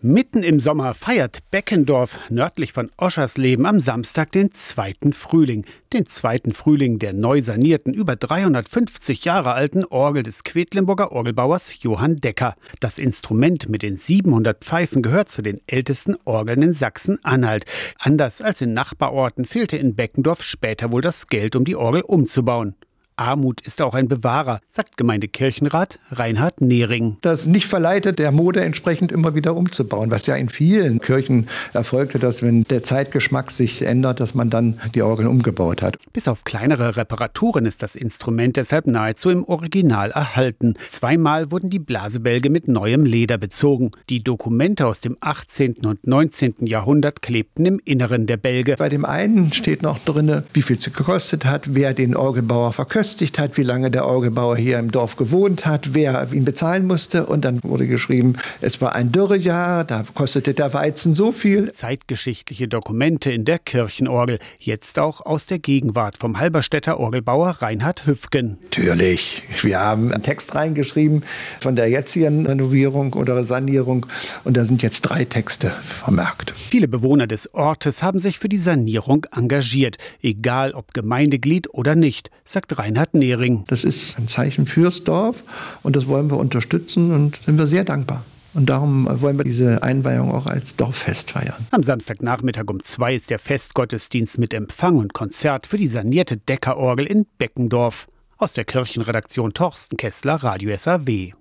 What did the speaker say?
Mitten im Sommer feiert Beckendorf nördlich von Oschersleben am Samstag den zweiten Frühling. Den zweiten Frühling der neu sanierten, über 350 Jahre alten Orgel des Quedlinburger Orgelbauers Johann Decker. Das Instrument mit den 700 Pfeifen gehört zu den ältesten Orgeln in Sachsen-Anhalt. Anders als in Nachbarorten fehlte in Beckendorf später wohl das Geld, um die Orgel umzubauen. Armut ist auch ein Bewahrer, sagt Gemeindekirchenrat Reinhard Nehring. Das nicht verleitet, der Mode entsprechend immer wieder umzubauen, was ja in vielen Kirchen erfolgte, dass wenn der Zeitgeschmack sich ändert, dass man dann die Orgeln umgebaut hat. Bis auf kleinere Reparaturen ist das Instrument deshalb nahezu im Original erhalten. Zweimal wurden die Blasebälge mit neuem Leder bezogen. Die Dokumente aus dem 18. und 19. Jahrhundert klebten im Inneren der Bälge. Bei dem einen steht noch drin, wie viel sie gekostet hat, wer den Orgelbauer verköstigt verköstigt hat, wie lange der Orgelbauer hier im Dorf gewohnt hat, wer ihn bezahlen musste. Und dann wurde geschrieben, es war ein Dürrejahr, da kostete der Weizen so viel. Zeitgeschichtliche Dokumente in der Kirchenorgel, jetzt auch aus der Gegenwart vom Halberstädter Orgelbauer Reinhard Hüfgen. Natürlich, wir haben einen Text reingeschrieben von der jetzigen Renovierung oder Sanierung und da sind jetzt drei Texte vermerkt. Viele Bewohner des Ortes haben sich für die Sanierung engagiert, egal ob Gemeindeglied oder nicht, sagt Reinhard Nehring. Das ist ein Zeichen fürs Dorf und das wollen wir unterstützen und sind wir sehr dankbar. Und darum wollen wir diese Einweihung auch als Dorffest feiern. Am Samstagnachmittag um zwei ist der Festgottesdienst mit Empfang und Konzert für die sanierte Deckerorgel in Beckendorf. Aus der Kirchenredaktion Torsten Kessler, Radio SAW.